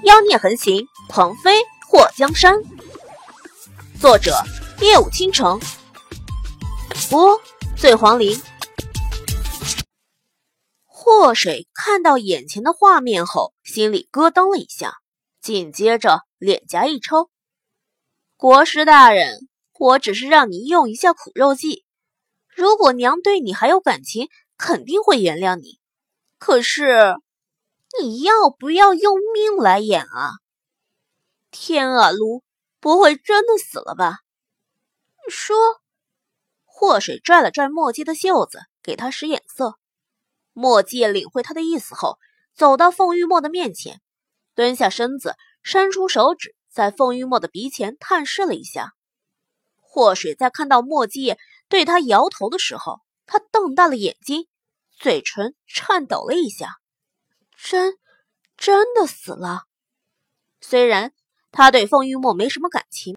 妖孽横行，鹏飞祸江山。作者：夜舞倾城，播：醉黄林。祸水看到眼前的画面后，心里咯噔了一下，紧接着脸颊一抽：“国师大人，我只是让你用一下苦肉计，如果娘对你还有感情，肯定会原谅你。可是……”你要不要用命来演啊？天啊，卢，不会真的死了吧？说，祸水拽了拽墨迹的袖子，给他使眼色。墨迹领会他的意思后，走到凤玉墨的面前，蹲下身子，伸出手指在凤玉墨的鼻前探视了一下。祸水在看到墨迹对他摇头的时候，他瞪大了眼睛，嘴唇颤抖了一下。真，真的死了。虽然他对凤玉墨没什么感情，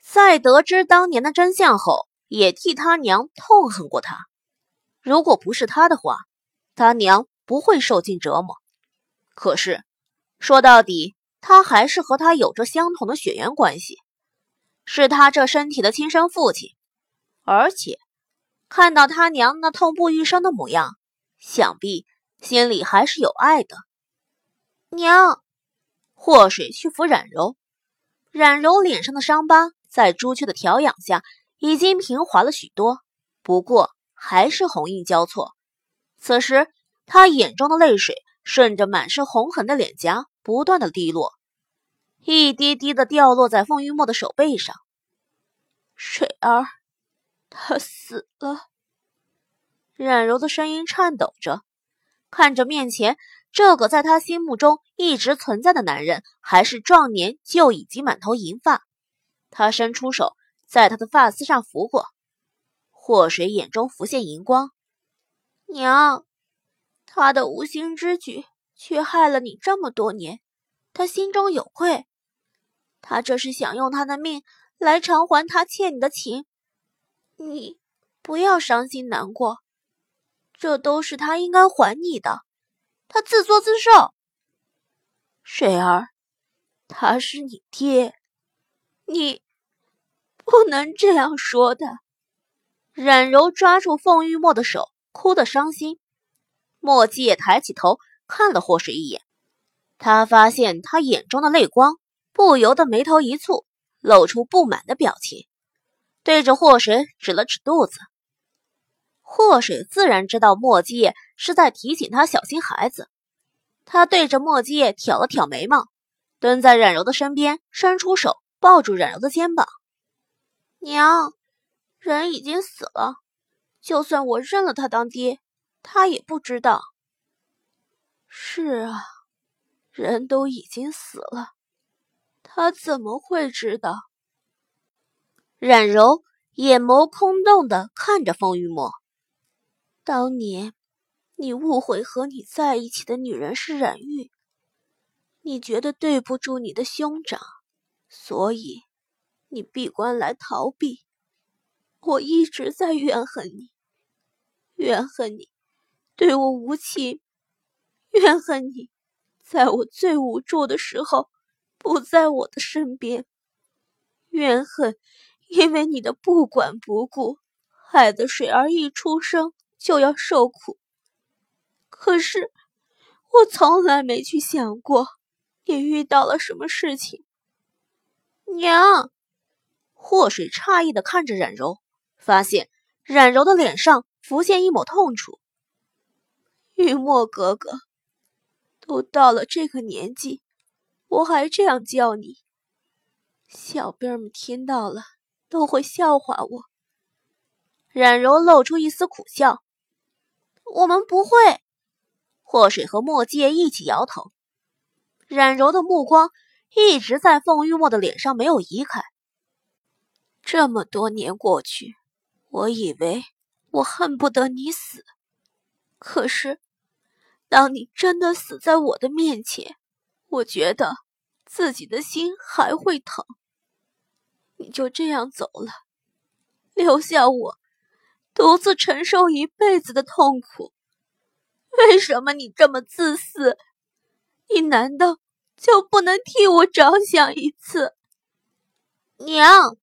在得知当年的真相后，也替他娘痛恨过他。如果不是他的话，他娘不会受尽折磨。可是说到底，他还是和他有着相同的血缘关系，是他这身体的亲生父亲。而且看到他娘那痛不欲生的模样，想必……心里还是有爱的，娘。祸水去扶冉柔，冉柔脸上的伤疤在朱雀的调养下已经平滑了许多，不过还是红印交错。此时，她眼中的泪水顺着满是红痕的脸颊不断的滴落，一滴滴的掉落在凤玉墨的手背上。水儿，他死了。冉柔的声音颤抖着。看着面前这个在他心目中一直存在的男人，还是壮年就已经满头银发，他伸出手在他的发丝上拂过。祸水眼中浮现银光，娘，他的无心之举却害了你这么多年，他心中有愧，他这是想用他的命来偿还他欠你的情，你不要伤心难过。这都是他应该还你的，他自作自受。水儿，他是你爹，你不能这样说的。冉柔抓住凤玉墨的手，哭得伤心。墨迹也抬起头看了霍水一眼，他发现他眼中的泪光，不由得眉头一蹙，露出不满的表情，对着霍水指了指肚子。祸水自然知道墨迹是在提醒他小心孩子，他对着墨迹挑了挑眉毛，蹲在冉柔的身边，伸出手抱住冉柔的肩膀：“娘，人已经死了，就算我认了他当爹，他也不知道。”“是啊，人都已经死了，他怎么会知道？”冉柔眼眸空洞的看着风玉墨。当年，你误会和你在一起的女人是冉玉，你觉得对不住你的兄长，所以你闭关来逃避。我一直在怨恨你，怨恨你对我无情，怨恨你在我最无助的时候不在我的身边，怨恨因为你的不管不顾，害得水儿一出生。就要受苦，可是我从来没去想过你遇到了什么事情。娘，祸水诧异的看着冉柔，发现冉柔的脸上浮现一抹痛楚。玉墨哥哥，都到了这个年纪，我还这样叫你，小兵们听到了都会笑话我。冉柔露出一丝苦笑。我们不会。祸水和墨迹一起摇头。冉柔的目光一直在凤玉墨的脸上，没有移开。这么多年过去，我以为我恨不得你死，可是当你真的死在我的面前，我觉得自己的心还会疼。你就这样走了，留下我。独自承受一辈子的痛苦，为什么你这么自私？你难道就不能替我着想一次？娘，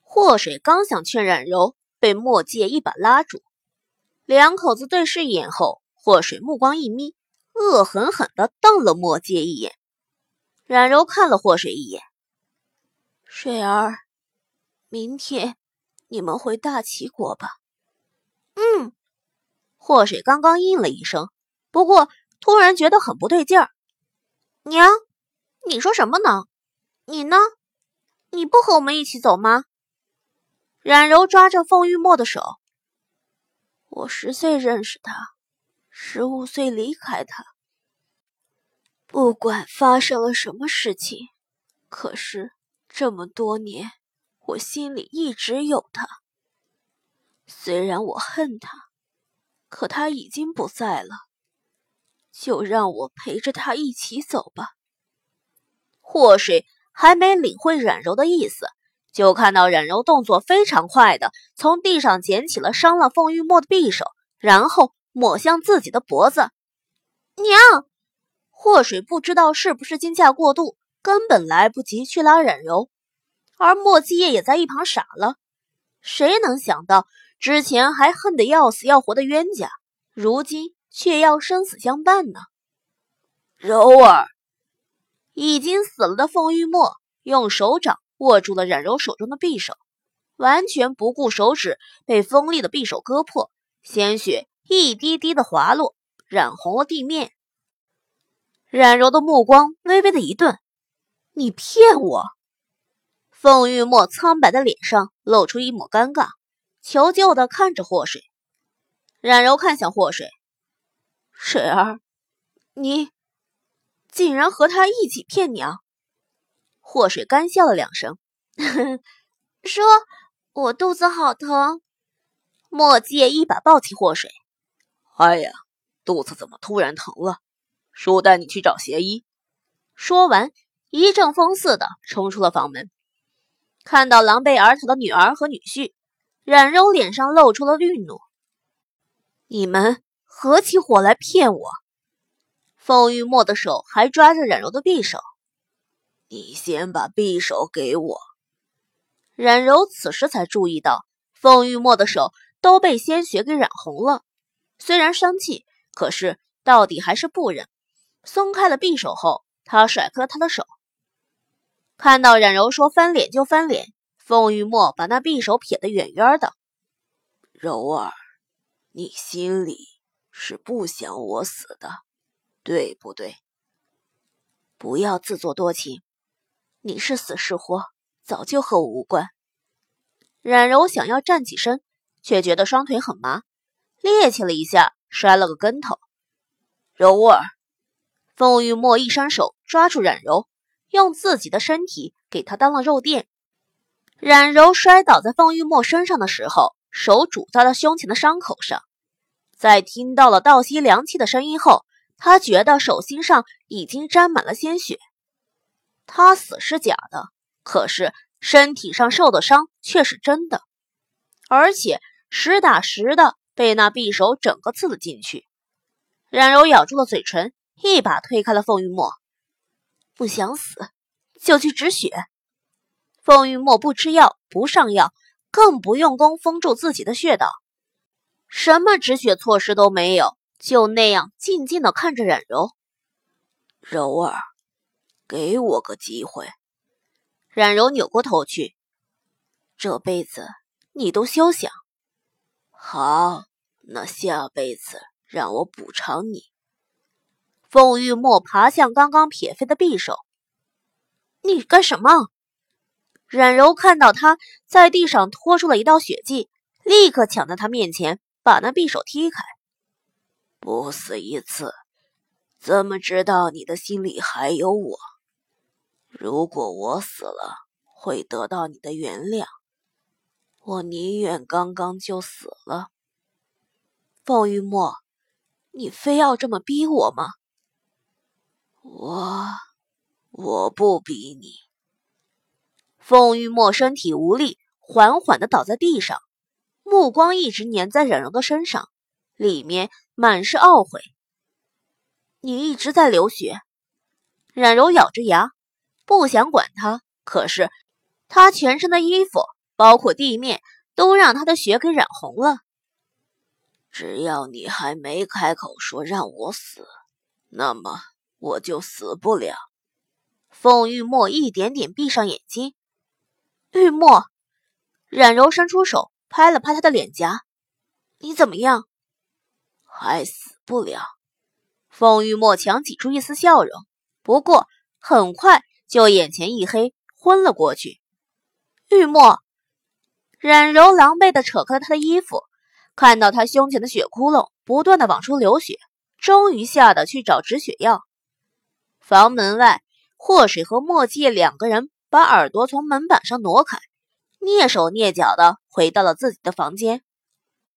祸水刚想劝冉柔，被墨界一把拉住。两口子对视一眼后，祸水目光一眯，恶狠狠地瞪了墨界一眼。冉柔看了祸水一眼，水儿，明天你们回大齐国吧。嗯。祸水刚刚应了一声，不过突然觉得很不对劲儿。娘，你说什么呢？你呢？你不和我们一起走吗？冉柔抓着凤玉墨的手。我十岁认识他，十五岁离开他。不管发生了什么事情，可是这么多年，我心里一直有他。虽然我恨他。可他已经不在了，就让我陪着他一起走吧。祸水还没领会冉柔的意思，就看到冉柔动作非常快的从地上捡起了伤了凤玉墨的匕首，然后抹向自己的脖子。娘，祸水不知道是不是惊吓过度，根本来不及去拉冉柔，而莫继业也在一旁傻了。谁能想到？之前还恨得要死要活的冤家，如今却要生死相伴呢。柔儿，已经死了的凤玉墨用手掌握住了冉柔手中的匕首，完全不顾手指被锋利的匕首割破，鲜血一滴滴的滑落，染红了地面。冉柔的目光微微的一顿：“你骗我！”凤玉墨苍白的脸上露出一抹尴尬。求救的看着祸水，冉柔看向祸水，水儿，你竟然和他一起骗娘？祸水干笑了两声，说：“我肚子好疼。”墨界一把抱起祸水，哎呀，肚子怎么突然疼了？叔带你去找邪医。说完，一阵风似的冲出了房门，看到狼狈而逃的女儿和女婿。冉柔脸上露出了愠怒：“你们合起伙来骗我！”凤玉墨的手还抓着冉柔的匕首。“你先把匕首给我。”冉柔此时才注意到，凤玉墨的手都被鲜血给染红了。虽然生气，可是到底还是不忍。松开了匕首后，他甩开了他的手。看到冉柔说翻脸就翻脸。凤玉墨把那匕首撇得远远的。柔儿，你心里是不想我死的，对不对？不要自作多情，你是死是活，早就和我无关。冉柔想要站起身，却觉得双腿很麻，趔趄了一下，摔了个跟头。柔儿，凤玉墨一伸手抓住冉柔，用自己的身体给他当了肉垫。冉柔摔倒在凤玉墨身上的时候，手拄在了胸前的伤口上。在听到了倒吸凉气的声音后，他觉得手心上已经沾满了鲜血。他死是假的，可是身体上受的伤却是真的，而且实打实的被那匕首整个刺了进去。冉柔咬住了嘴唇，一把推开了凤玉墨。不想死，就去止血。凤玉墨不吃药，不上药，更不用功封住自己的穴道，什么止血措施都没有，就那样静静的看着冉柔。柔儿，给我个机会。冉柔扭过头去，这辈子你都休想。好，那下辈子让我补偿你。凤玉墨爬向刚刚撇飞的匕首，你干什么？冉柔看到他在地上拖出了一道血迹，立刻抢在他面前，把那匕首踢开。不死一次，怎么知道你的心里还有我？如果我死了，会得到你的原谅，我宁愿刚刚就死了。凤玉墨，你非要这么逼我吗？我，我不逼你。凤玉墨身体无力，缓缓的倒在地上，目光一直粘在冉柔的身上，里面满是懊悔。你一直在流血，冉柔咬着牙，不想管他，可是他全身的衣服，包括地面，都让他的血给染红了。只要你还没开口说让我死，那么我就死不了。凤玉墨一点点闭上眼睛。玉墨，冉柔伸出手拍了拍他的脸颊：“你怎么样？还死不了。”凤玉墨强挤出一丝笑容，不过很快就眼前一黑，昏了过去。玉墨，冉柔狼狈地扯开了他的衣服。看到他胸前的血窟窿不断的往出流血，终于吓得去找止血药。房门外，霍水和墨迹两个人把耳朵从门板上挪开，蹑手蹑脚的回到了自己的房间。